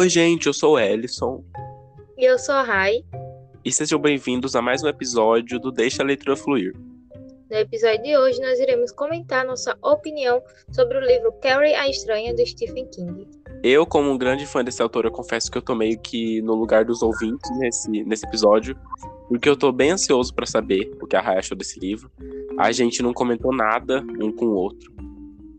Oi, gente, eu sou o Ellison. E eu sou a Rai. E sejam bem-vindos a mais um episódio do Deixa a Leitura Fluir. No episódio de hoje, nós iremos comentar nossa opinião sobre o livro Carrie a Estranha, do Stephen King. Eu, como um grande fã desse autor, eu confesso que eu tô meio que no lugar dos ouvintes nesse, nesse episódio, porque eu tô bem ansioso para saber o que a Rai achou desse livro. A gente não comentou nada um com o outro,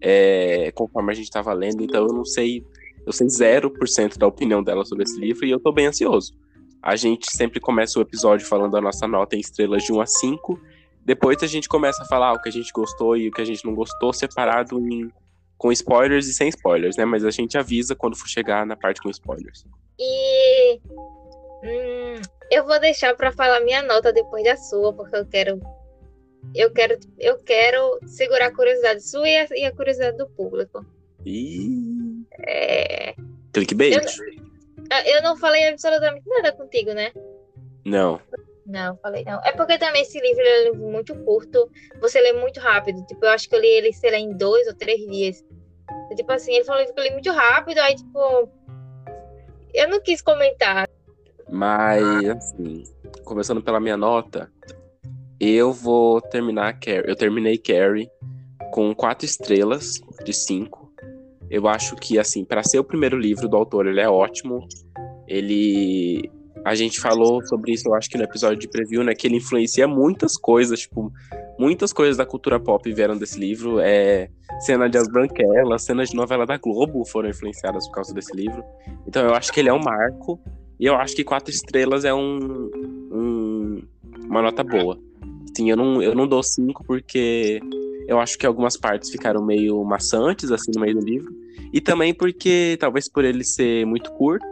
é, conforme a gente tava lendo, então eu não sei, eu sei 0% da opinião dela sobre esse livro e eu tô bem ansioso. A gente sempre começa o episódio falando a nossa nota em estrelas de 1 a 5, depois a gente começa a falar o que a gente gostou e o que a gente não gostou, separado em com spoilers e sem spoilers, né? Mas a gente avisa quando for chegar na parte com spoilers. E hum, eu vou deixar para falar minha nota depois da sua, porque eu quero eu quero eu quero segurar a curiosidade sua e a, e a curiosidade do público. E É, clickbait? eu, eu não falei absolutamente nada contigo, né? Não. Não, falei não. É porque também esse livro é um livro muito curto. Você lê muito rápido. Tipo, eu acho que eu li ele, sei lá, em dois ou três dias. Tipo assim, ele falou que eu li muito rápido, aí, tipo. Eu não quis comentar. Mas, assim, começando pela minha nota, eu vou terminar Carrie. Eu terminei Carrie com quatro estrelas de cinco. Eu acho que, assim, para ser o primeiro livro do autor, ele é ótimo. Ele. A gente falou sobre isso, eu acho que no episódio de preview, né? Que ele influencia muitas coisas, tipo, muitas coisas da cultura pop vieram desse livro. É, cena de As Branquelas, cenas de novela da Globo foram influenciadas por causa desse livro. Então eu acho que ele é um marco. E eu acho que quatro estrelas é um, um- uma nota boa. Sim, eu não, eu não dou cinco porque eu acho que algumas partes ficaram meio maçantes, assim, no meio do livro. E também porque, talvez por ele ser muito curto,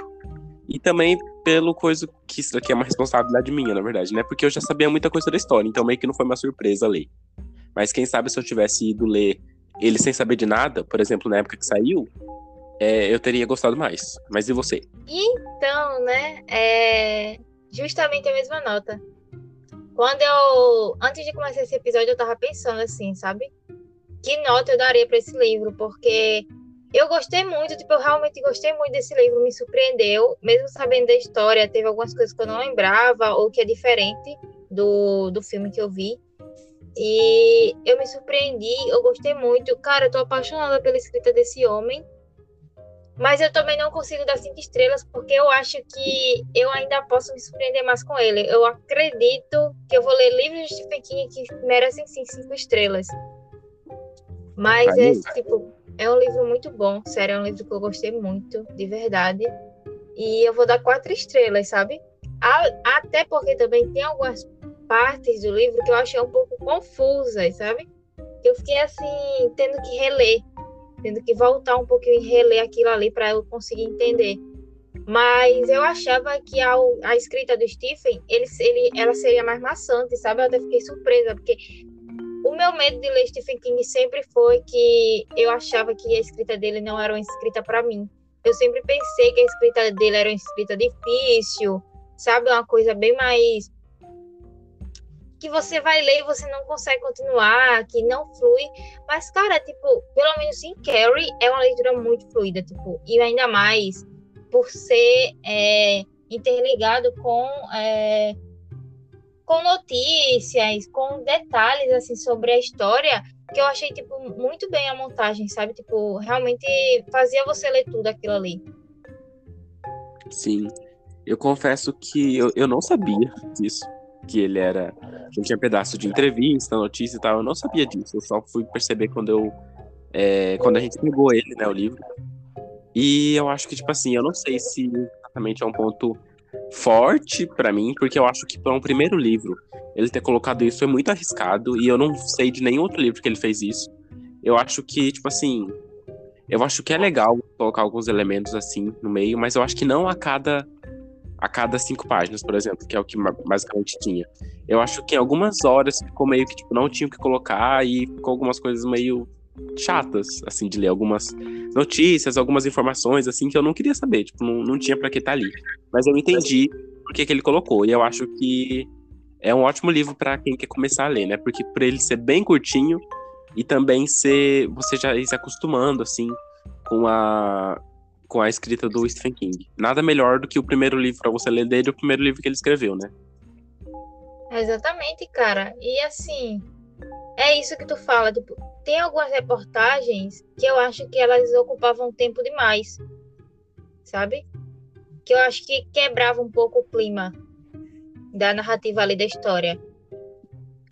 e também pelo coisa que isso daqui é uma responsabilidade minha, na verdade, né? Porque eu já sabia muita coisa da história, então meio que não foi uma surpresa ler. Mas quem sabe se eu tivesse ido ler ele sem saber de nada, por exemplo, na época que saiu, é, eu teria gostado mais. Mas e você? Então, né? É justamente a mesma nota. Quando eu. Antes de começar esse episódio, eu tava pensando assim, sabe? Que nota eu daria para esse livro? Porque eu gostei muito, tipo, eu realmente gostei muito desse livro, me surpreendeu, mesmo sabendo da história, teve algumas coisas que eu não lembrava, ou que é diferente do, do filme que eu vi. E eu me surpreendi, eu gostei muito. Cara, eu tô apaixonada pela escrita desse homem. Mas eu também não consigo dar cinco estrelas, porque eu acho que eu ainda posso me surpreender mais com ele. Eu acredito que eu vou ler livros de Stephen King que merecem sim cinco estrelas. Mas Aí. é tipo, é um livro muito bom, sério, é um livro que eu gostei muito, de verdade. E eu vou dar quatro estrelas, sabe? Até porque também tem algumas partes do livro que eu achei um pouco confusas, sabe? Eu fiquei assim, tendo que reler tendo que voltar um pouquinho e reler aquilo ali para eu conseguir entender. Mas eu achava que a, a escrita do Stephen, ele, ele, ela seria mais maçante, sabe? Eu até fiquei surpresa, porque meu medo de ler Stephen King sempre foi que eu achava que a escrita dele não era uma escrita para mim. Eu sempre pensei que a escrita dele era uma escrita difícil, sabe? Uma coisa bem mais que você vai ler e você não consegue continuar, que não flui. Mas, cara, tipo, pelo menos em Carrie é uma leitura muito fluida, tipo, e ainda mais por ser é, interligado com é, com notícias, com detalhes assim sobre a história, que eu achei tipo muito bem a montagem, sabe? Tipo, realmente fazia você ler tudo aquilo ali. Sim. Eu confesso que eu, eu não sabia disso. Que ele era. Que tinha pedaço de entrevista, notícia e tal. Eu não sabia disso. Eu só fui perceber quando eu. é, quando a gente pegou ele, né, o livro. E eu acho que, tipo assim, eu não sei se exatamente é um ponto forte pra mim, porque eu acho que para um primeiro livro, ele ter colocado isso é muito arriscado. E eu não sei de nenhum outro livro que ele fez isso. Eu acho que, tipo assim. Eu acho que é legal colocar alguns elementos assim no meio, mas eu acho que não a cada a cada cinco páginas, por exemplo, que é o que basicamente tinha. Eu acho que em algumas horas ficou meio que tipo não tinha o que colocar e ficou algumas coisas meio chatas assim de ler, algumas notícias, algumas informações assim que eu não queria saber, tipo não, não tinha pra que estar ali. Mas eu entendi por que que ele colocou e eu acho que é um ótimo livro pra quem quer começar a ler, né? Porque por ele ser bem curtinho e também ser você já ir se acostumando assim com a com a escrita do Stephen King. Nada melhor do que o primeiro livro para você ler dele, o primeiro livro que ele escreveu, né? Exatamente, cara. E assim, é isso que tu fala. Tipo, tem algumas reportagens que eu acho que elas ocupavam tempo demais, sabe? Que eu acho que quebrava um pouco o clima da narrativa ali da história.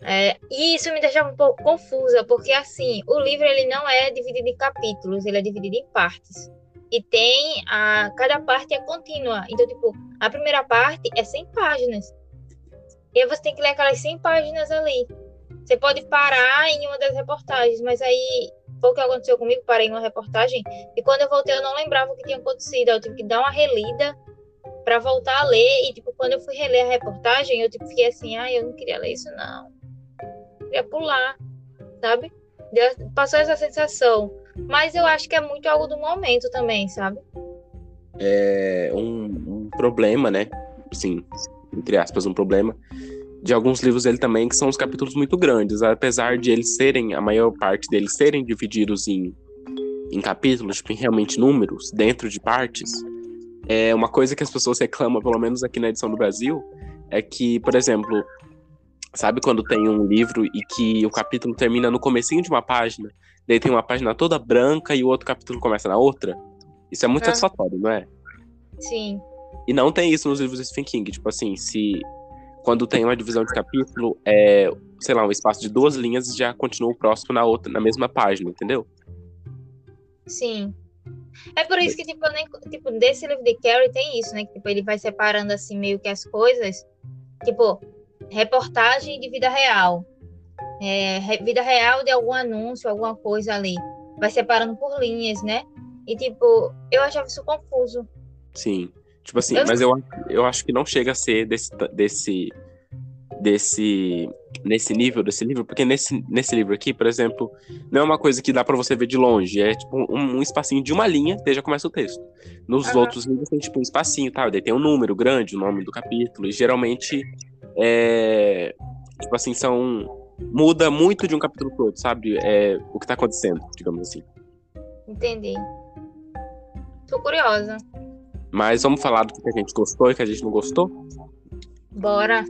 É, e isso me deixava um pouco confusa, porque assim, o livro ele não é dividido em capítulos, ele é dividido em partes. E tem a cada parte é contínua. Então, tipo, a primeira parte é 100 páginas. E aí você tem que ler aquelas 100 páginas ali. Você pode parar em uma das reportagens, mas aí foi o que aconteceu comigo, parei em uma reportagem e quando eu voltei eu não lembrava o que tinha acontecido. Eu tive que dar uma relida para voltar a ler e tipo quando eu fui reler a reportagem, eu tipo fiquei assim, ah, eu não queria ler isso não queria pular, sabe? Passou essa sensação. Mas eu acho que é muito algo do momento também, sabe? É um, um problema, né? Sim, entre aspas, um problema de alguns livros dele também, que são os capítulos muito grandes, apesar de eles serem, a maior parte deles serem divididos em, em capítulos, tipo, em realmente números, dentro de partes, é uma coisa que as pessoas reclamam, pelo menos aqui na edição do Brasil, é que, por exemplo, Sabe quando tem um livro e que o capítulo termina no comecinho de uma página, daí tem uma página toda branca e o outro capítulo começa na outra? Isso é muito é. satisfatório, não é? Sim. E não tem isso nos livros de Stephen King. Tipo assim, se quando tem uma divisão de capítulo, é, sei lá, um espaço de duas linhas já continua o próximo na outra, na mesma página, entendeu? Sim. É por isso que, tipo, nem, tipo, desse livro de Carrie tem isso, né? Que tipo, ele vai separando assim meio que as coisas. Tipo, reportagem de vida real. É, vida real de algum anúncio, alguma coisa ali. Vai separando por linhas, né? E, tipo, eu achava isso confuso. Sim. Tipo assim, eu... mas eu, eu acho que não chega a ser desse, desse, desse, nesse nível desse livro, porque nesse, nesse livro aqui, por exemplo, não é uma coisa que dá para você ver de longe, é tipo um, um espacinho de uma linha, daí já começa o texto. Nos uhum. outros livros tem tipo um espacinho, tá? Daí tem um número grande, o nome do capítulo, e geralmente é, tipo assim, são. Muda muito de um capítulo pro outro, sabe? É, o que tá acontecendo, digamos assim. Entendi. Tô curiosa. Mas vamos falar do que a gente gostou e que a gente não gostou? Bora.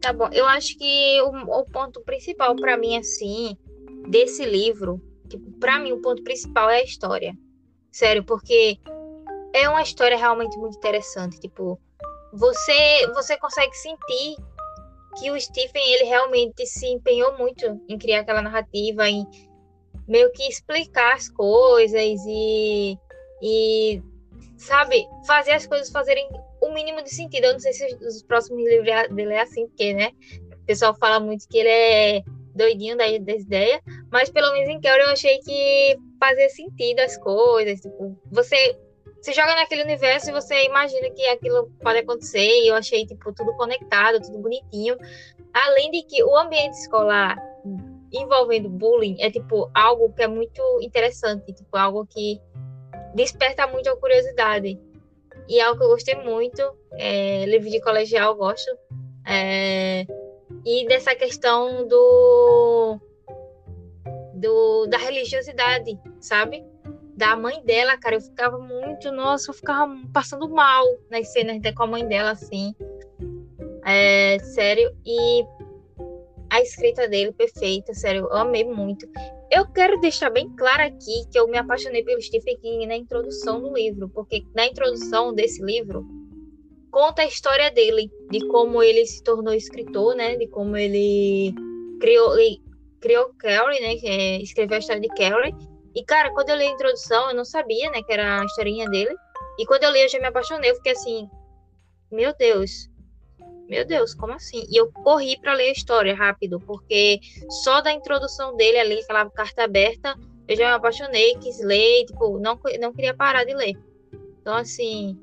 Tá bom. Eu acho que o, o ponto principal para mim, assim, desse livro, tipo, para mim o ponto principal é a história. Sério, porque é uma história realmente muito interessante. Tipo, você, você consegue sentir que o Stephen ele realmente se empenhou muito em criar aquela narrativa, em meio que explicar as coisas e, e sabe, fazer as coisas fazerem o mínimo de sentido. Eu não sei se os próximos livros dele é assim, porque, né, o pessoal fala muito que ele é doidinho da, ideia, mas pelo menos em Carol eu achei que fazia sentido as coisas, tipo, você se joga naquele universo e você imagina que aquilo pode acontecer. E eu achei, tipo, tudo conectado, tudo bonitinho. Além de que o ambiente escolar envolvendo bullying é, tipo, algo que é muito interessante. Tipo, algo que desperta muito a curiosidade. E é algo que eu gostei muito. É, livro de colegial eu gosto. É, e dessa questão do, do da religiosidade, sabe? da mãe dela, cara, eu ficava muito, nossa, eu ficava passando mal nas cenas de, com a mãe dela, assim. É, sério, e a escrita dele, perfeita, sério, eu amei muito. Eu quero deixar bem claro aqui que eu me apaixonei pelo Stephen King na introdução do livro, porque na introdução desse livro conta a história dele, de como ele se tornou escritor, né, de como ele criou, ele criou Carrie, né, é, escreveu a história de Carrie, e, cara, quando eu li a introdução, eu não sabia, né, que era a historinha dele. E quando eu li, eu já me apaixonei. Eu fiquei assim, meu Deus, meu Deus, como assim? E eu corri para ler a história rápido, porque só da introdução dele ali, aquela carta aberta, eu já me apaixonei, quis ler, tipo, não, não queria parar de ler. Então, assim,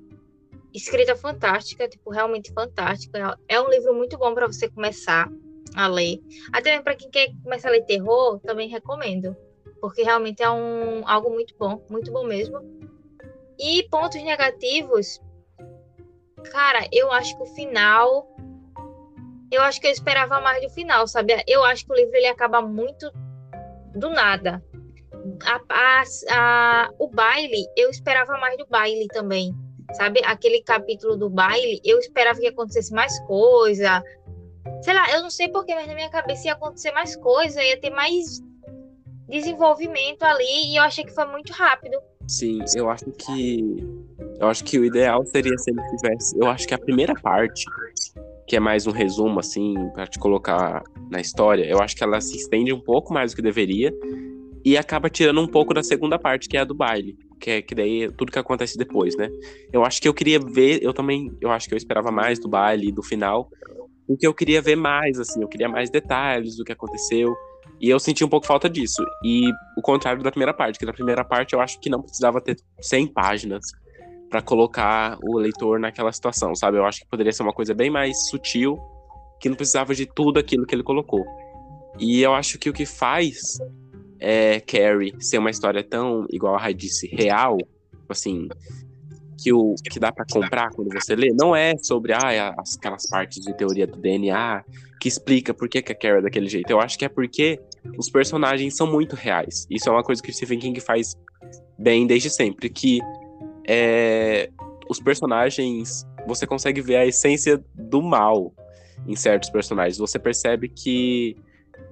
escrita fantástica, tipo, realmente fantástica. É um livro muito bom para você começar a ler. Até para quem quer começar a ler terror, também recomendo porque realmente é um, algo muito bom, muito bom mesmo. E pontos negativos, cara, eu acho que o final. Eu acho que eu esperava mais do final, sabe? Eu acho que o livro ele acaba muito do nada. a, a, a, o baile, eu esperava mais do baile também. Sabe? Aquele capítulo do baile, eu esperava que acontecesse mais coisa. Sei lá, eu não sei porquê, mas na minha cabeça ia acontecer mais coisa, ia ter mais desenvolvimento ali, e eu achei que foi muito rápido. Sim, eu acho que. Eu acho que o ideal seria se ele tivesse. Eu acho que a primeira parte, que é mais um resumo, assim, para te colocar na história, eu acho que ela se estende um pouco mais do que deveria e acaba tirando um pouco da segunda parte, que é a do baile, que é que daí é tudo que acontece depois, né? Eu acho que eu queria ver, eu também, eu acho que eu esperava mais do baile do final, porque eu queria ver mais, assim, eu queria mais detalhes do que aconteceu. E eu senti um pouco falta disso. E o contrário da primeira parte, que na primeira parte eu acho que não precisava ter 100 páginas para colocar o leitor naquela situação, sabe? Eu acho que poderia ser uma coisa bem mais sutil, que não precisava de tudo aquilo que ele colocou. E eu acho que o que faz é, Carrie ser uma história tão, igual a Rai disse, real, assim, que, o, que dá para comprar quando você lê, não é sobre ah, aquelas partes de teoria do DNA que explica por que, que a Carrie é daquele jeito. Eu acho que é porque os personagens são muito reais. Isso é uma coisa que o Stephen King faz bem desde sempre, que é, os personagens, você consegue ver a essência do mal em certos personagens. Você percebe que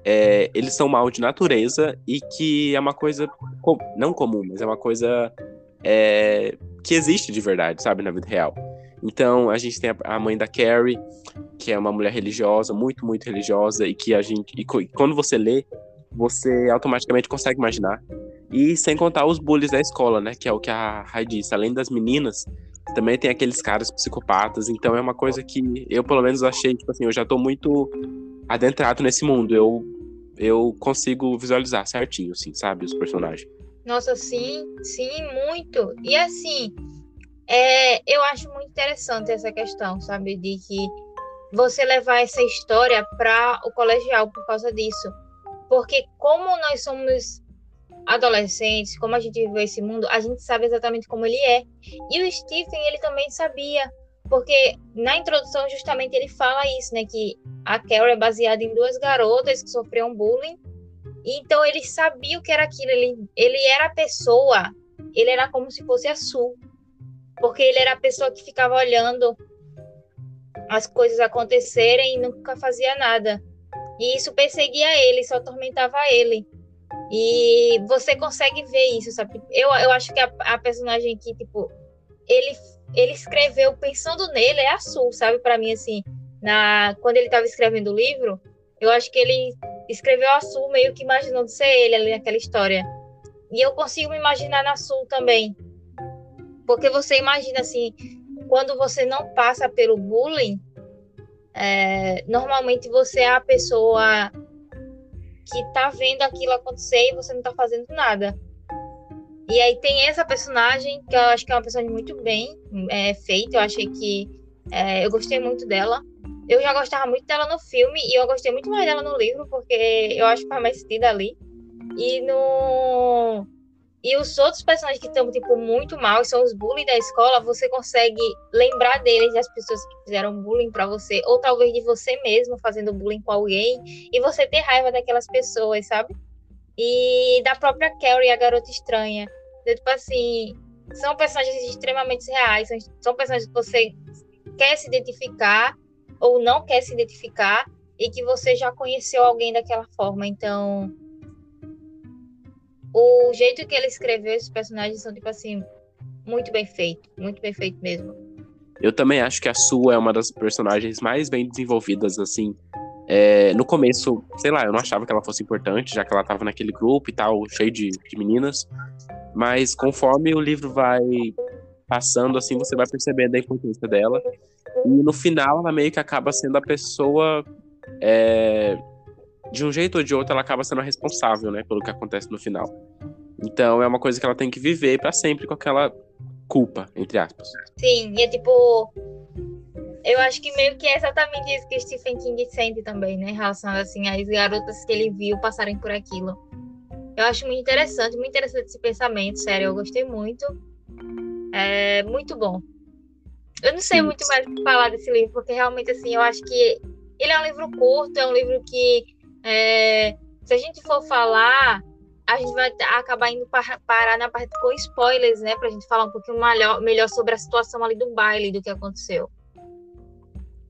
é, eles são mal de natureza e que é uma coisa com, não comum, mas é uma coisa é, que existe de verdade, sabe, na vida real. Então a gente tem a, mãe da Carrie, que é uma mulher religiosa, muito, muito religiosa, e que a gente. E, quando você lê, você automaticamente consegue imaginar. E sem contar os bullies da escola, né? Que é o que a Rai disse. Além das meninas, também tem aqueles caras psicopatas. Então é uma coisa que eu, pelo menos, achei, tipo assim, eu já tô muito adentrado nesse mundo. Eu, eu consigo visualizar certinho, assim, sabe? Os personagens. Nossa, sim, sim, muito. E assim, é, eu acho muito interessante essa questão, sabe? De que você levar essa história para o colegial por causa disso. Porque como nós somos adolescentes, como a gente vive esse mundo, a gente sabe exatamente como ele é. E o Stephen, ele também sabia. Porque na introdução, justamente, ele fala isso, né? Que a Carol é baseada em duas garotas que sofreram bullying. Então, ele sabia o que era aquilo. Ele, ele era a pessoa, ele era como se fosse a Su. Porque ele era a pessoa que ficava olhando as coisas acontecerem e nunca fazia nada. E isso perseguia ele, só atormentava ele. E você consegue ver isso, sabe? Eu, eu acho que a, a personagem que, tipo, ele ele escreveu pensando nele, é a Sul, sabe? Para mim, assim, na, quando ele estava escrevendo o livro, eu acho que ele escreveu a Sul meio que imaginando ser ele ali naquela história. E eu consigo me imaginar na Sul também. Porque você imagina, assim, quando você não passa pelo bullying, é, normalmente você é a pessoa que tá vendo aquilo acontecer e você não tá fazendo nada. E aí tem essa personagem, que eu acho que é uma personagem muito bem é, feita. Eu achei que. É, eu gostei muito dela. Eu já gostava muito dela no filme e eu gostei muito mais dela no livro, porque eu acho que faz mais sentido ali. E no. E os outros personagens que estão, tipo, muito mal, são os bullies da escola, você consegue lembrar deles, das pessoas que fizeram bullying para você, ou talvez de você mesmo fazendo bullying com alguém, e você ter raiva daquelas pessoas, sabe? E da própria Carrie, a garota estranha. Então, tipo assim, são personagens extremamente reais, são, são personagens que você quer se identificar ou não quer se identificar e que você já conheceu alguém daquela forma. Então, o jeito que ele escreveu esses personagens são, tipo assim, muito bem feito, muito bem feito mesmo. Eu também acho que a sua é uma das personagens mais bem desenvolvidas, assim. É, no começo, sei lá, eu não achava que ela fosse importante, já que ela tava naquele grupo e tal, cheio de, de meninas. Mas conforme o livro vai passando, assim, você vai percebendo a importância dela. E no final, ela meio que acaba sendo a pessoa. É, de um jeito ou de outro, ela acaba sendo responsável, né, pelo que acontece no final. Então é uma coisa que ela tem que viver para sempre com aquela culpa, entre aspas. Sim, e é tipo. Eu acho que meio que é exatamente isso que Stephen King sente também, né? Relacionado assim às garotas que ele viu passarem por aquilo. Eu acho muito interessante, muito interessante esse pensamento, sério, eu gostei muito. É muito bom. Eu não sei Sim. muito mais o que falar desse livro, porque realmente, assim, eu acho que ele é um livro curto, é um livro que, é, se a gente for falar, a gente vai acabar indo parar na parte com spoilers, né? Pra gente falar um pouquinho melhor, melhor sobre a situação ali do baile, do que aconteceu.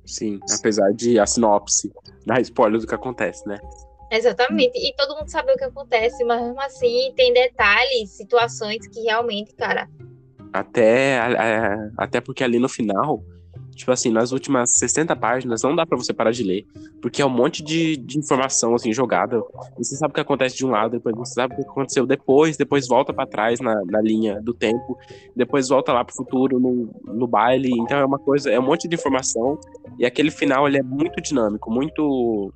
Sim, apesar de a sinopse dar spoiler do que acontece, né? Exatamente. E todo mundo sabe o que acontece, mas mesmo assim tem detalhes, situações que realmente, cara. Até, até porque ali no final Tipo assim, nas últimas 60 páginas não dá para você parar de ler, porque é um monte de, de informação assim jogada. Você sabe o que acontece de um lado, depois você sabe o que aconteceu depois, depois volta para trás na, na linha do tempo, depois volta lá pro futuro no, no baile. Então é uma coisa, é um monte de informação e aquele final ele é muito dinâmico, muito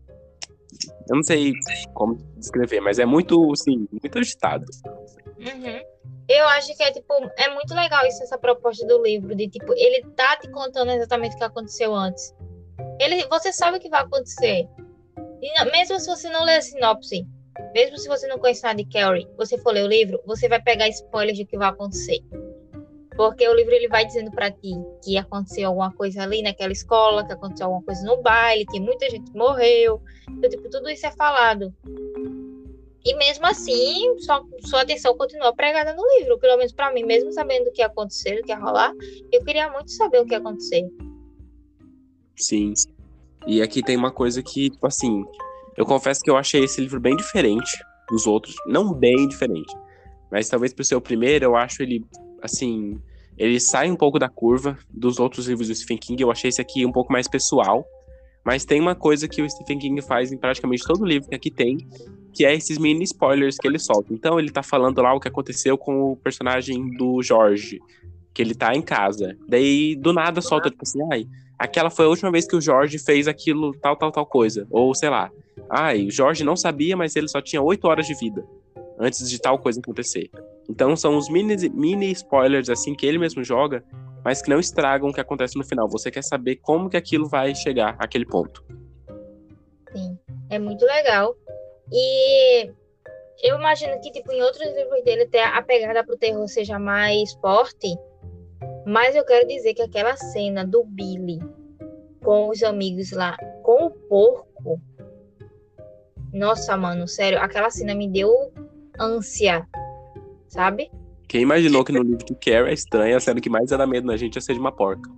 eu não sei como descrever, mas é muito, assim, muito agitado. Uhum. Eu acho que é tipo, é muito legal isso, essa proposta do livro, de tipo, ele tá te contando exatamente o que aconteceu antes. Ele, você sabe o que vai acontecer. E mesmo se você não ler a sinopse, mesmo se você não conhece nada de Carrie, você for ler o livro, você vai pegar spoilers do que vai acontecer. Porque o livro ele vai dizendo para ti que aconteceu alguma coisa ali naquela escola, que aconteceu alguma coisa no baile, que muita gente morreu. Então, tipo, tudo isso é falado. E mesmo assim, sua, sua atenção continua pregada no livro, pelo menos para mim, mesmo sabendo o que ia acontecer, o que ia rolar, eu queria muito saber o que ia acontecer. Sim. E aqui tem uma coisa que, tipo assim, eu confesso que eu achei esse livro bem diferente dos outros, não bem diferente, mas talvez por ser o primeiro, eu acho ele, assim, ele sai um pouco da curva dos outros livros do Stephen King, eu achei esse aqui um pouco mais pessoal, mas tem uma coisa que o Stephen King faz em praticamente todo livro que aqui tem, que é esses mini spoilers que ele solta. Então ele tá falando lá o que aconteceu com o personagem do Jorge, que ele tá em casa. Daí do nada solta tipo assim, ai, aquela foi a última vez que o Jorge fez aquilo tal tal tal coisa, ou sei lá. Ai, o Jorge não sabia, mas ele só tinha oito horas de vida antes de tal coisa acontecer. Então são os mini, mini spoilers assim que ele mesmo joga, mas que não estragam o que acontece no final. Você quer saber como que aquilo vai chegar àquele ponto. Sim, é muito legal. E eu imagino que, tipo, em outros livros dele, até a pegada pro terror seja mais forte. Mas eu quero dizer que aquela cena do Billy com os amigos lá, com o porco. Nossa, mano, sério, aquela cena me deu ânsia, sabe? Quem imaginou que no livro do Carrie é estranha, sendo que mais era medo na gente ia ser de uma porca.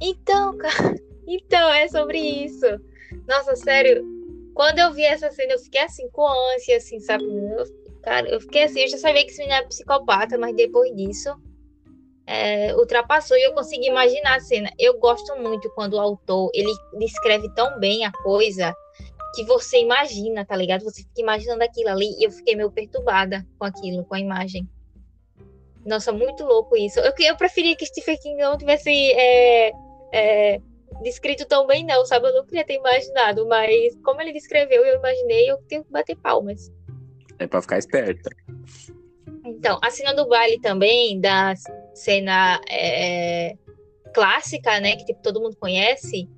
Então, cara, então é sobre isso. Nossa, sério, quando eu vi essa cena, eu fiquei assim, com ânsia, assim, sabe? Eu, cara, eu fiquei assim, eu já sabia que esse menino era psicopata, mas depois disso, é, ultrapassou e eu consegui imaginar a cena. Eu gosto muito quando o autor, ele descreve tão bem a coisa que você imagina, tá ligado? Você fica imaginando aquilo ali e eu fiquei meio perturbada com aquilo, com a imagem. Nossa, muito louco isso. Eu, eu preferia que Stephen King não tivesse é, é, descrito tão bem, não, sabe? Eu não queria ter imaginado, mas como ele descreveu eu imaginei, eu tenho que bater palmas. É pra ficar esperta. Então, a cena do baile também, da cena é, clássica, né? Que tipo, todo mundo conhece,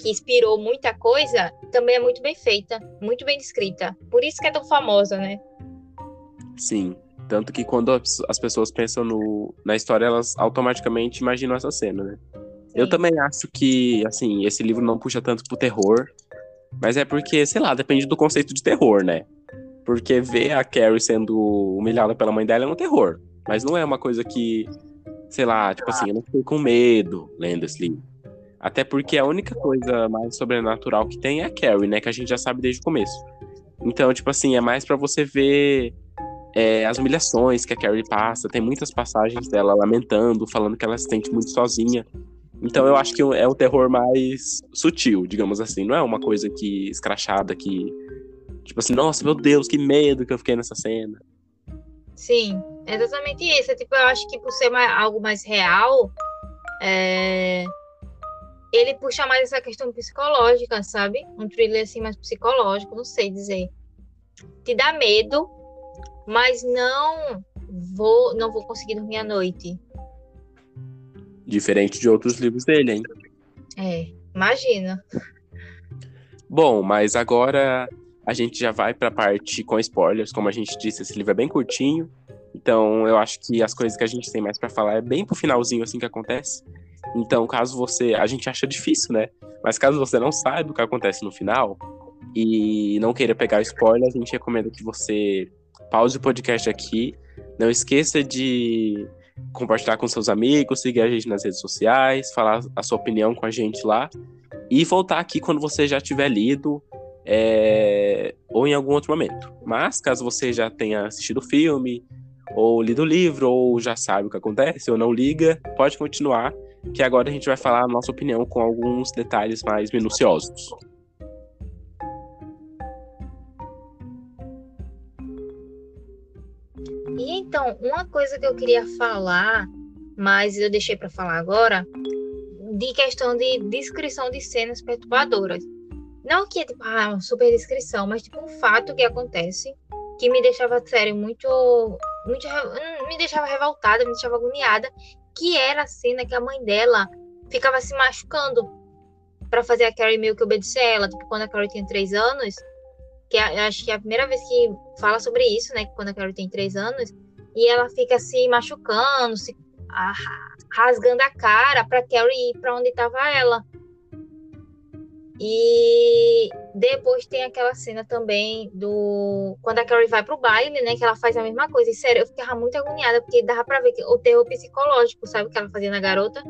que inspirou muita coisa, também é muito bem feita, muito bem descrita. Por isso que é tão famosa, né? Sim. Tanto que quando as pessoas pensam no, na história, elas automaticamente imaginam essa cena, né? Eu também acho que, assim, esse livro não puxa tanto pro terror, mas é porque, sei lá, depende do conceito de terror, né? Porque ver a Carrie sendo humilhada pela mãe dela é um terror, mas não é uma coisa que, sei lá, tipo assim, eu não fiquei com medo lendo esse livro. Até porque a única coisa mais sobrenatural que tem é a Carrie, né? Que a gente já sabe desde o começo. Então, tipo assim, é mais para você ver é, as humilhações que a Carrie passa. Tem muitas passagens dela lamentando, falando que ela se sente muito sozinha. Então eu acho que é um terror mais sutil, digamos assim. Não é uma coisa que escrachada, que. Tipo assim, nossa, meu Deus, que medo que eu fiquei nessa cena. Sim, é exatamente isso. É, tipo, eu acho que por ser mais, algo mais real, é... ele puxa mais essa questão psicológica, sabe? Um thriller assim mais psicológico, não sei dizer. Te dá medo, mas não vou, não vou conseguir dormir à noite. Diferente de outros livros dele, hein? É, imagina. Bom, mas agora a gente já vai para a parte com spoilers. Como a gente disse, esse livro é bem curtinho. Então, eu acho que as coisas que a gente tem mais para falar é bem pro finalzinho assim que acontece. Então, caso você, a gente acha difícil, né? Mas caso você não saiba o que acontece no final e não queira pegar spoilers, a gente recomenda que você pause o podcast aqui. Não esqueça de compartilhar com seus amigos, seguir a gente nas redes sociais, falar a sua opinião com a gente lá e voltar aqui quando você já tiver lido é, ou em algum outro momento. Mas caso você já tenha assistido o filme, ou lido o livro, ou já sabe o que acontece, ou não liga, pode continuar, que agora a gente vai falar a nossa opinião com alguns detalhes mais minuciosos. E então, uma coisa que eu queria falar, mas eu deixei para falar agora, de questão de descrição de cenas perturbadoras. Não que é tipo, ah, uma super descrição, mas tipo um fato que acontece que me deixava, sério, muito. muito me deixava revoltada, me deixava agoniada, que era a cena que a mãe dela ficava se machucando para fazer a Carrie meio que obedecer ela. Tipo, quando a Carrie tinha três anos, que acho que é a primeira vez que fala sobre isso, né? Quando a Carrie tem três anos, e ela fica se machucando, se rasgando a cara para Carrie ir para onde estava ela. E depois tem aquela cena também do. Quando a Carrie vai pro baile, né? Que ela faz a mesma coisa. E sério, eu ficava muito agoniada, porque dava pra ver o terror psicológico, sabe? Que ela fazia na garota.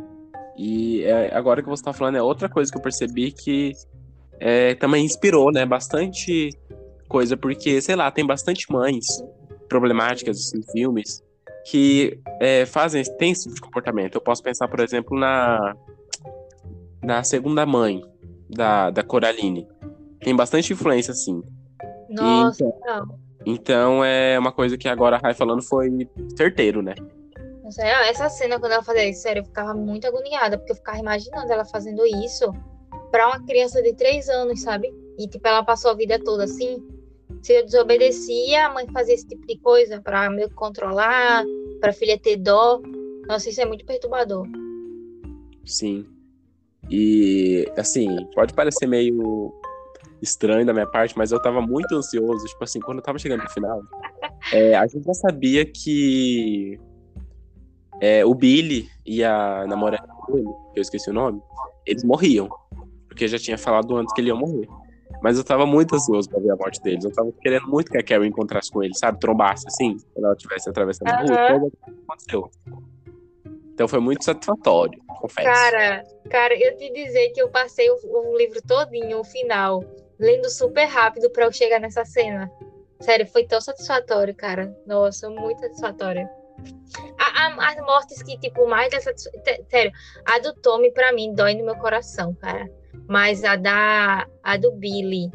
E é, agora que você tá falando, é outra coisa que eu percebi que é, também inspirou, né? Bastante coisa, porque, sei lá, tem bastante mães problemáticas assim, filmes que é, fazem, tem esse tipo de comportamento. Eu posso pensar, por exemplo, na, na segunda mãe, da, da Coraline. Tem bastante influência, assim. Nossa, então, então é uma coisa que agora a Rai falando foi certeiro, né? Essa cena, quando ela fazia isso, sério, eu ficava muito agoniada, porque eu ficava imaginando ela fazendo isso pra uma criança de três anos, sabe? E, tipo, ela passou a vida toda assim. Se eu desobedecia, a mãe fazia esse tipo de coisa pra me controlar, pra filha ter dó. Nossa, isso é muito perturbador. Sim. E, assim, pode parecer meio estranho da minha parte, mas eu tava muito ansioso. Tipo assim, quando eu tava chegando no final, é, a gente já sabia que é, o Billy e a namorada dele, que eu esqueci o nome, eles morriam. Porque já tinha falado antes que ele ia morrer. Mas eu tava muito ansioso pra ver a morte deles. Eu tava querendo muito que a Carrie encontrasse com ele, sabe? Trombasse assim, quando ela estivesse atravessando a rua. Uhum. Aconteceu. Então foi muito satisfatório, confesso. Cara, cara, eu te dizer que eu passei o, o livro todinho, o final, lendo super rápido para eu chegar nessa cena. Sério, foi tão satisfatório, cara. Nossa, muito satisfatório. A, a, as mortes que, tipo, mais dessa. Sério, a do Tommy, pra mim, dói no meu coração, cara. Mas a da. A do Billy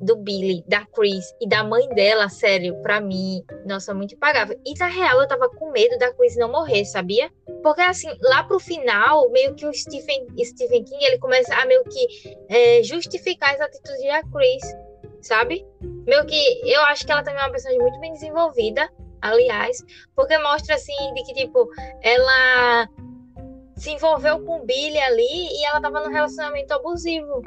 do Billy, da Chris e da mãe dela, sério, pra mim, nossa, muito impagável. E na real, eu tava com medo da Chris não morrer, sabia? Porque assim, lá pro final, meio que o Stephen, Stephen King, ele começa a meio que é, justificar as atitudes da Chris, sabe? Meio que eu acho que ela também é uma personagem muito bem desenvolvida, aliás, porque mostra assim, de que tipo, ela se envolveu com o Billy ali e ela tava num relacionamento abusivo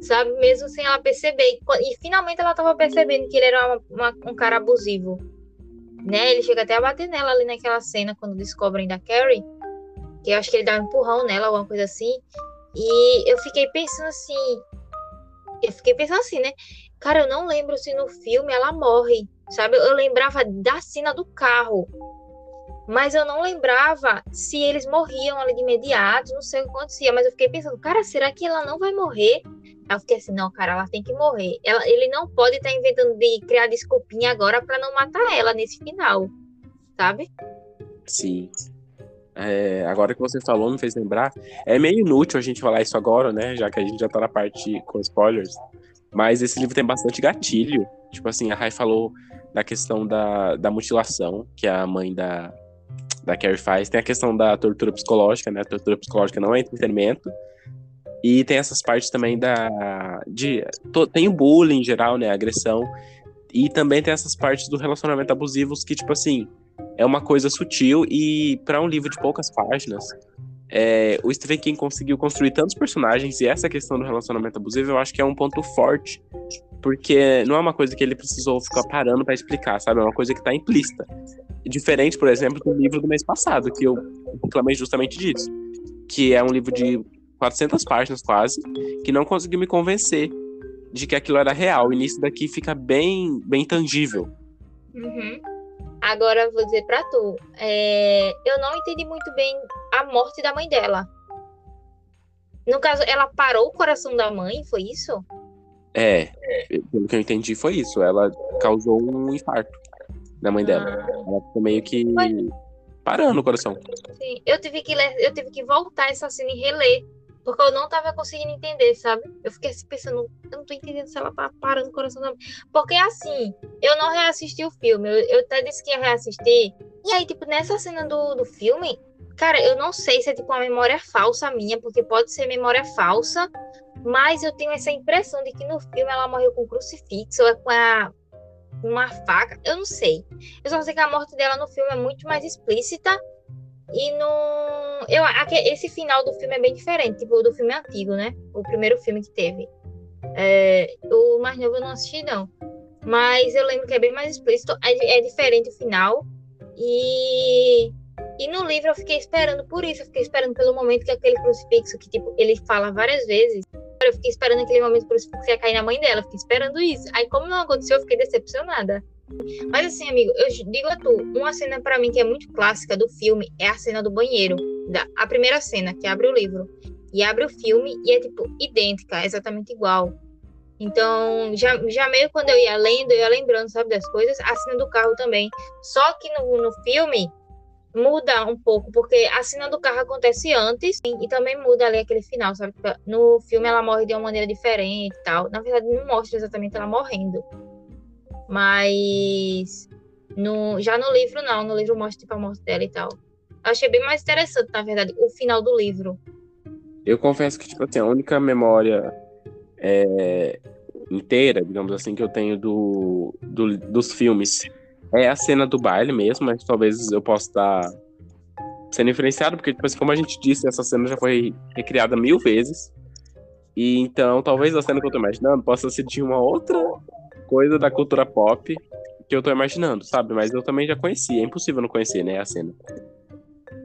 sabe? Mesmo sem ela perceber. E, finalmente ela tava percebendo que ele era uma, uma, um cara abusivo. Né? Ele chega até a bater nela ali naquela cena quando descobrem da Carrie. Que eu acho que ele dá um empurrão nela, alguma coisa assim. E eu fiquei pensando assim. Eu fiquei pensando assim, né? Cara, eu não lembro se no filme ela morre, sabe? Eu lembrava da cena do carro. Mas eu não lembrava se eles morriam ali de imediato, não sei o que acontecia. Mas eu fiquei pensando, cara, será que ela não vai morrer? Aí eu fiquei assim, não, cara, ela tem que morrer. Ela, ele não pode estar tá inventando de criar desculpinha agora para não matar ela nesse final, sabe? Sim. É, agora que você falou, me fez lembrar. É meio inútil a gente falar isso agora, né? Já que a gente já tá na parte com spoilers. Mas esse livro tem bastante gatilho. Tipo assim, a Rai falou da questão da, da mutilação, que a mãe da, da Carrie faz. Tem a questão da tortura psicológica, né? A tortura psicológica não é entretenimento. E tem essas partes também da. De, to, tem o bullying em geral, né? A agressão. E também tem essas partes do relacionamento abusivos que, tipo assim, é uma coisa sutil e para um livro de poucas páginas, é, o Stephen King conseguiu construir tantos personagens e essa questão do relacionamento abusivo eu acho que é um ponto forte, porque não é uma coisa que ele precisou ficar parando para explicar, sabe? É uma coisa que tá implícita. Diferente, por exemplo, do livro do mês passado, que eu reclamei justamente disso, que é um livro de 400 páginas quase, que não conseguiu me convencer de que aquilo era real. E nisso daqui fica bem, bem tangível. Uhum. Agora vou dizer pra tu. É, eu não entendi muito bem a morte da mãe dela. No caso, ela parou o coração da mãe, foi isso? É, pelo que eu entendi, foi isso. Ela causou um infarto na mãe dela. Ah. Ela ficou meio que parando o coração. Sim, eu tive que ler, eu tive que voltar essa cena e reler, porque eu não tava conseguindo entender, sabe? Eu fiquei assim pensando, eu não tô entendendo se ela tá parando o coração da mãe. Porque assim, eu não reassisti o filme, eu, eu até disse que ia reassistir. E aí, tipo, nessa cena do, do filme, cara, eu não sei se é tipo uma memória falsa minha, porque pode ser memória falsa, mas eu tenho essa impressão de que no filme ela morreu com crucifixo, ou é com a, uma faca, eu não sei. Eu só sei que a morte dela no filme é muito mais explícita e no. Eu, esse final do filme é bem diferente, tipo, do filme antigo, né? O primeiro filme que teve. É, o mais novo eu não assisti, não. Mas eu lembro que é bem mais explícito. É, é diferente o final. E. E no livro eu fiquei esperando por isso. Eu fiquei esperando pelo momento que aquele crucifixo, que tipo, ele fala várias vezes. Eu fiquei esperando aquele momento que o crucifixo ia cair na mãe dela. Fiquei esperando isso. Aí, como não aconteceu, eu fiquei decepcionada. Mas assim, amigo, eu digo a tu, uma cena pra mim que é muito clássica do filme é a cena do banheiro. Da, a primeira cena, que abre o livro. E abre o filme e é, tipo, idêntica, exatamente igual. Então, já, já meio quando eu ia lendo, eu ia lembrando, sabe, das coisas. A cena do carro também. Só que no, no filme muda um pouco, porque a cena do carro acontece antes e, e também muda ali aquele final, sabe? No filme ela morre de uma maneira diferente e tal. Na verdade, não mostra exatamente ela morrendo. Mas no, já no livro, não. No livro mostra tipo, a morte dela e tal. Achei bem mais interessante, na verdade, o final do livro. Eu confesso que, tipo assim, a única memória é, inteira, digamos assim, que eu tenho do, do- dos filmes é a cena do baile mesmo, mas talvez eu possa estar sendo influenciado, porque, tipo assim, como a gente disse, essa cena já foi recriada mil vezes. E então, talvez a cena que eu tô imaginando possa ser de uma outra coisa da cultura pop que eu tô imaginando, sabe? Mas eu também já conhecia, é impossível não conhecer, né, a cena.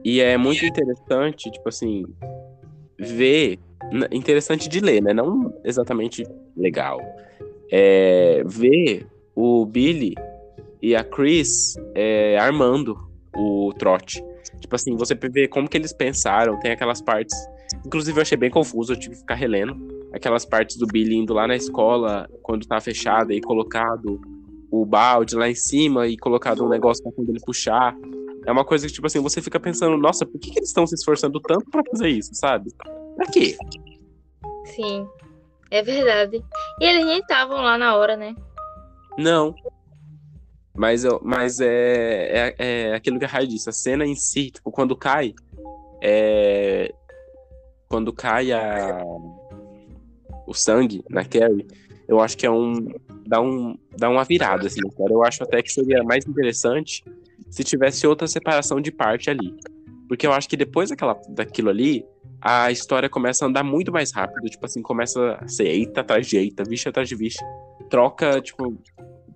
E é muito interessante, tipo assim, ver. Interessante de ler, né? Não exatamente legal. É, ver o Billy e a Chris é, armando o trote. Tipo assim, você vê como que eles pensaram, tem aquelas partes. Inclusive, eu achei bem confuso, eu tive que ficar relendo. Aquelas partes do Billy indo lá na escola, quando tá fechada, e colocado o balde lá em cima e colocado um negócio pra quando ele puxar. É uma coisa que, tipo assim, você fica pensando, nossa, por que, que eles estão se esforçando tanto pra fazer isso, sabe? Pra quê? Sim, é verdade. E eles nem estavam lá na hora, né? Não. Mas, eu, mas é, é, é aquilo que a Rai disse, a cena em si, tipo, quando cai, é, quando cai a, o sangue na Carrie, eu acho que é um dá, um. dá uma virada, assim, cara. Eu acho até que seria mais interessante se tivesse outra separação de parte ali. Porque eu acho que depois daquela, daquilo ali, a história começa a andar muito mais rápido. Tipo assim, começa a ser eita atrás de eita, vixe atrás de vixe. Troca, tipo,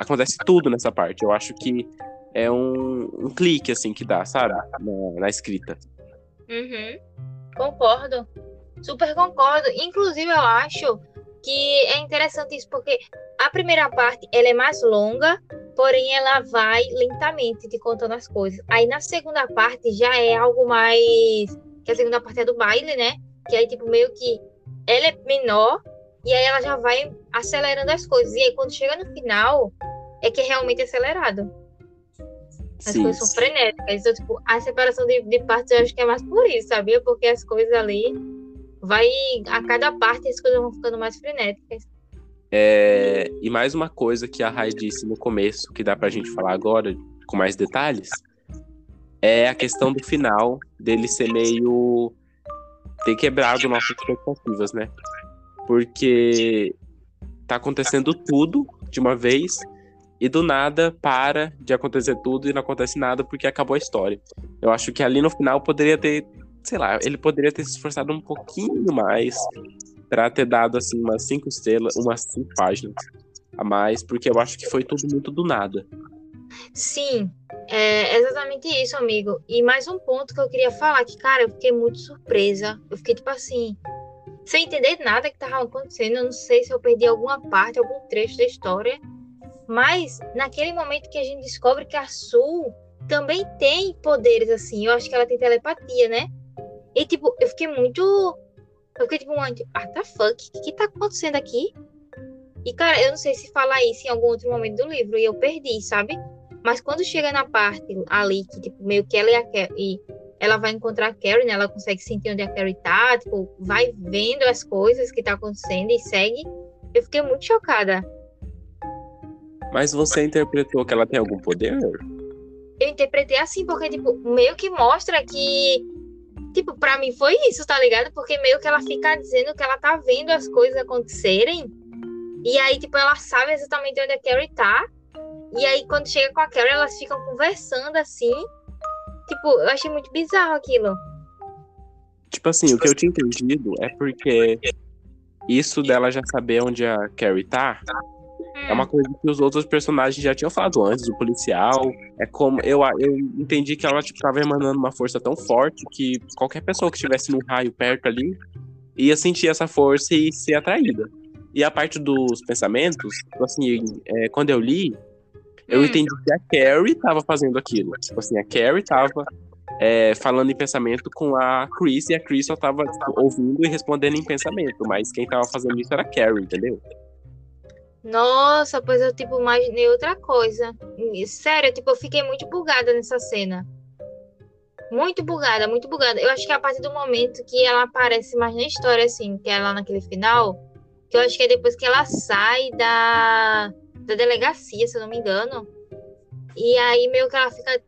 acontece tudo nessa parte. Eu acho que é um, um clique, assim, que dá, sabe? Na, na escrita. Uhum. Concordo. Super concordo. Inclusive, eu acho que é interessante isso, porque a primeira parte ela é mais longa, porém ela vai lentamente te contando as coisas. Aí na segunda parte já é algo mais. Que a segunda parte é do baile, né? Que aí, tipo, meio que ela é menor e aí ela já vai acelerando as coisas. E aí quando chega no final, é que é realmente acelerado. As Sim, coisas são frenéticas. Então, tipo, a separação de, de partes eu acho que é mais por isso, sabia? Porque as coisas ali vai. A cada parte as coisas vão ficando mais frenéticas. É, e mais uma coisa que a Rai disse no começo, que dá pra gente falar agora com mais detalhes, é a questão do final dele ser meio ter quebrado nossas expectativas, né? Porque tá acontecendo tudo de uma vez e do nada para de acontecer tudo e não acontece nada porque acabou a história. Eu acho que ali no final poderia ter, sei lá, ele poderia ter se esforçado um pouquinho mais pra ter dado assim umas cinco estrelas, umas cinco páginas a mais, porque eu acho que foi tudo muito do nada. Sim, é exatamente isso, amigo. E mais um ponto que eu queria falar, que, cara, eu fiquei muito surpresa. Eu fiquei, tipo assim, sem entender nada que tava acontecendo. Eu não sei se eu perdi alguma parte, algum trecho da história. Mas naquele momento que a gente descobre que a Sul também tem poderes assim, eu acho que ela tem telepatia, né? E tipo, eu fiquei muito. Eu fiquei tipo, what the fuck? O que, que tá acontecendo aqui? E, cara, eu não sei se falar isso em algum outro momento do livro e eu perdi, sabe? Mas quando chega na parte ali que, tipo, meio que ela e a Carrie, ela vai encontrar a Carrie, né? Ela consegue sentir onde a Carrie tá, tipo, vai vendo as coisas que tá acontecendo e segue. Eu fiquei muito chocada. Mas você interpretou que ela tem algum poder? Eu interpretei assim, porque, tipo, meio que mostra que. Tipo, pra mim foi isso, tá ligado? Porque meio que ela fica dizendo que ela tá vendo as coisas acontecerem. E aí, tipo, ela sabe exatamente onde a Carrie tá. E aí, quando chega com a Carrie, elas ficam conversando assim. Tipo, eu achei muito bizarro aquilo. Tipo assim, o que eu tinha entendido é porque isso dela já saber onde a Carrie tá é uma coisa que os outros personagens já tinham falado antes, o policial. É como. Eu, eu entendi que ela, tipo, tava emanando uma força tão forte que qualquer pessoa que estivesse num raio perto ali ia sentir essa força e ser atraída. E a parte dos pensamentos, tipo assim, é, quando eu li, eu hum. entendi que a Carrie tava fazendo aquilo. Tipo assim, a Carrie tava é, falando em pensamento com a Chris e a Chris só tava tipo, ouvindo e respondendo em pensamento. Mas quem tava fazendo isso era a Carrie, entendeu? Nossa, pois eu, tipo, imaginei outra coisa. Sério, tipo, eu fiquei muito bugada nessa cena. Muito bugada, muito bugada. Eu acho que é a partir do momento que ela aparece mais na história, assim, que é lá naquele final, que eu acho que é depois que ela sai da, da delegacia, se eu não me engano. E aí meio que ela fica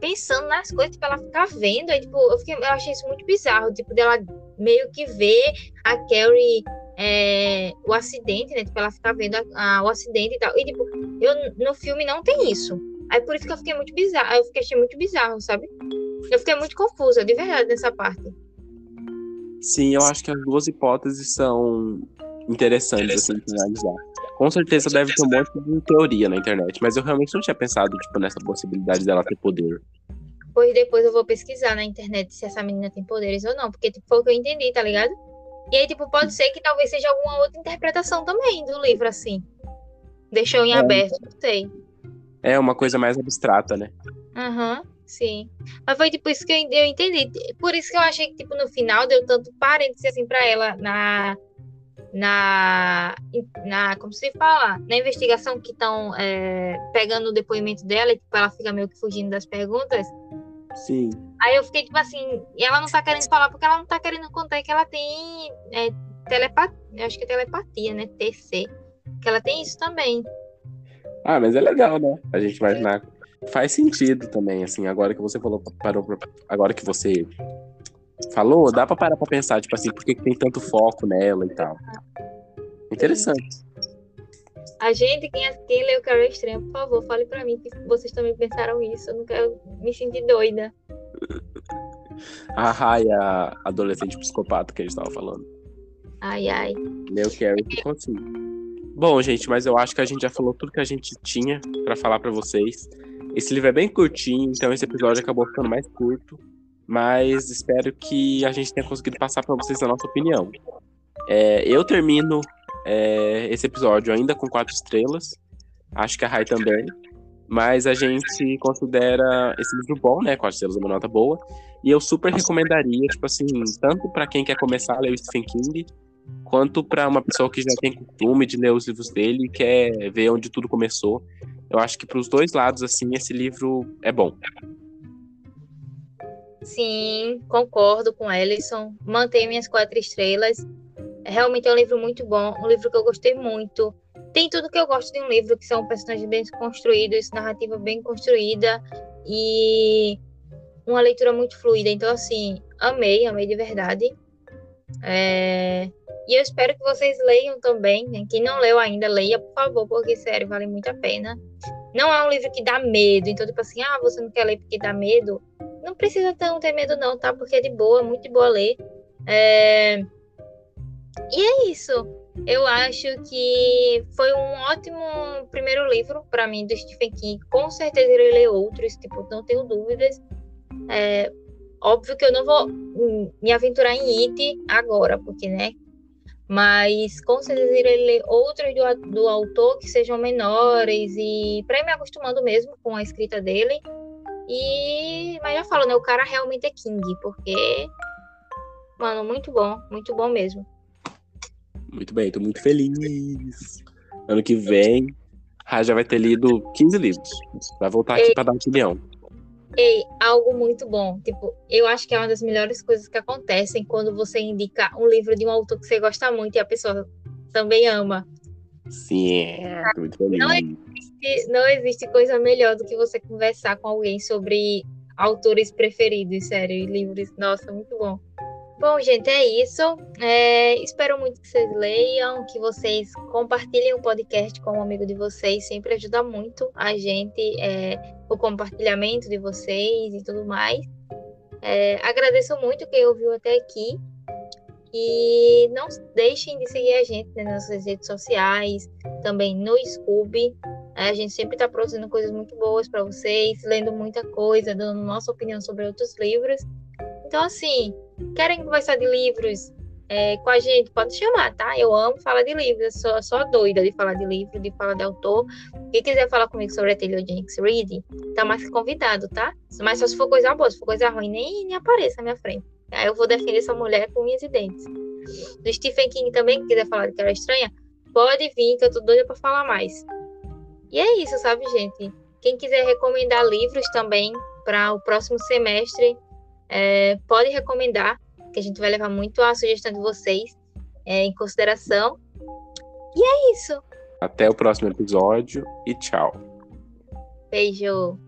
pensando nas coisas, tipo, ela fica vendo. Aí, tipo, eu, fiquei, eu achei isso muito bizarro, tipo, dela meio que ver a Carrie é, o acidente, né? Tipo, ela fica vendo a, a, o acidente e tal. E, tipo, eu, no filme não tem isso. Aí por isso que eu fiquei muito bizarro. Eu fiquei achei muito bizarro, sabe? Eu fiquei muito confusa, de verdade, nessa parte. Sim, eu acho que as duas hipóteses são interessantes, assim, de analisar. Com certeza deve ter um monte de teoria na internet, mas eu realmente não tinha pensado, tipo, nessa possibilidade dela ter poder. Pois depois eu vou pesquisar na internet se essa menina tem poderes ou não, porque tipo, foi o que eu entendi, tá ligado? E aí, tipo, pode ser que talvez seja alguma outra interpretação também do livro, assim. Deixou em é. aberto, não sei. É uma coisa mais abstrata, né? Aham, uhum, sim. Mas foi tipo isso que eu, eu entendi. Por isso que eu achei que, tipo, no final deu tanto parênteses assim pra ela na. Na, na. Como se fala? Na investigação que estão é, pegando o depoimento dela e tipo, ela fica meio que fugindo das perguntas. Sim. Aí eu fiquei tipo assim, e ela não tá querendo falar porque ela não tá querendo contar que ela tem é, telepatia, acho que é telepatia, né? TC. Que ela tem isso também. Ah, mas é legal, né? A gente imaginar. Faz sentido também, assim, agora que você falou, parou pra, agora que você falou, dá pra parar pra pensar, tipo assim, por que tem tanto foco nela e tal. Interessante. A gente, quem, quem leu Carrie Estranha, por favor, fale pra mim que vocês também pensaram isso. Eu não quero me sentir doida. A raia adolescente psicopata que a gente tava falando. Ai, ai. Leu Carrie ficou assim. Bom, gente, mas eu acho que a gente já falou tudo que a gente tinha para falar para vocês. Esse livro é bem curtinho, então esse episódio acabou ficando mais curto. Mas espero que a gente tenha conseguido passar para vocês a nossa opinião. É, eu termino é, esse episódio ainda com quatro estrelas. Acho que a Rai também. Mas a gente considera esse livro bom, né? Quatro estrelas é uma nota boa. E eu super recomendaria, tipo assim, tanto para quem quer começar a ler o Stephen King, quanto para uma pessoa que já tem costume de ler os livros dele e quer ver onde tudo começou. Eu acho que para os dois lados, assim, esse livro é bom. Sim, concordo com Ellison. Mantenho minhas quatro estrelas. Realmente é um livro muito bom, um livro que eu gostei muito. Tem tudo que eu gosto de um livro, que são personagens bem construídos, narrativa bem construída e uma leitura muito fluida. Então, assim, amei, amei de verdade. É... E eu espero que vocês leiam também. Né? Quem não leu ainda, leia, por favor, porque, sério, vale muito a pena. Não é um livro que dá medo. Então, tipo assim, ah, você não quer ler porque dá medo? Não precisa tão ter medo, não, tá? Porque é de boa, muito de boa ler. É... E é isso. Eu acho que foi um ótimo primeiro livro para mim do Stephen King. Com certeza irei ler outros, tipo, não tenho dúvidas. É, óbvio que eu não vou me aventurar em It agora, porque, né? mas com certeza irei ler outros do, do autor que sejam menores e para ir me acostumando mesmo com a escrita dele. E mas já falo, né, o cara realmente é king, porque mano, muito bom, muito bom mesmo. Muito bem, tô muito feliz. Ano que vem, a já vai ter lido 15 livros. Vai voltar aqui para dar opinião. Ei, algo muito bom. Tipo, eu acho que é uma das melhores coisas que acontecem quando você indica um livro de um autor que você gosta muito e a pessoa também ama. Sim, é. Muito feliz. Não existe, não existe coisa melhor do que você conversar com alguém sobre autores preferidos, sério, e livros. Nossa, muito bom. Bom, gente, é isso. É, espero muito que vocês leiam, que vocês compartilhem o podcast com um amigo de vocês. Sempre ajuda muito a gente, é, o compartilhamento de vocês e tudo mais. É, agradeço muito quem ouviu até aqui. E não deixem de seguir a gente nas redes sociais, também no Scooby. A gente sempre está produzindo coisas muito boas para vocês, lendo muita coisa, dando nossa opinião sobre outros livros. Então, assim, querem conversar de livros é, com a gente, pode chamar, tá? Eu amo falar de livros, sou, sou doida de falar de livro, de falar de autor. Quem quiser falar comigo sobre a Taylor Jenks Reading, tá mais convidado, tá? Mas só se for coisa boa, se for coisa ruim, nem, nem apareça na minha frente. Aí eu vou defender essa mulher com unhas e dentes. Do Stephen King também, que quiser falar de cara estranha, pode vir, que eu tô doida pra falar mais. E é isso, sabe, gente? Quem quiser recomendar livros também para o próximo semestre, é, pode recomendar, que a gente vai levar muito a sugestão de vocês é, em consideração. E é isso. Até o próximo episódio e tchau. Beijo.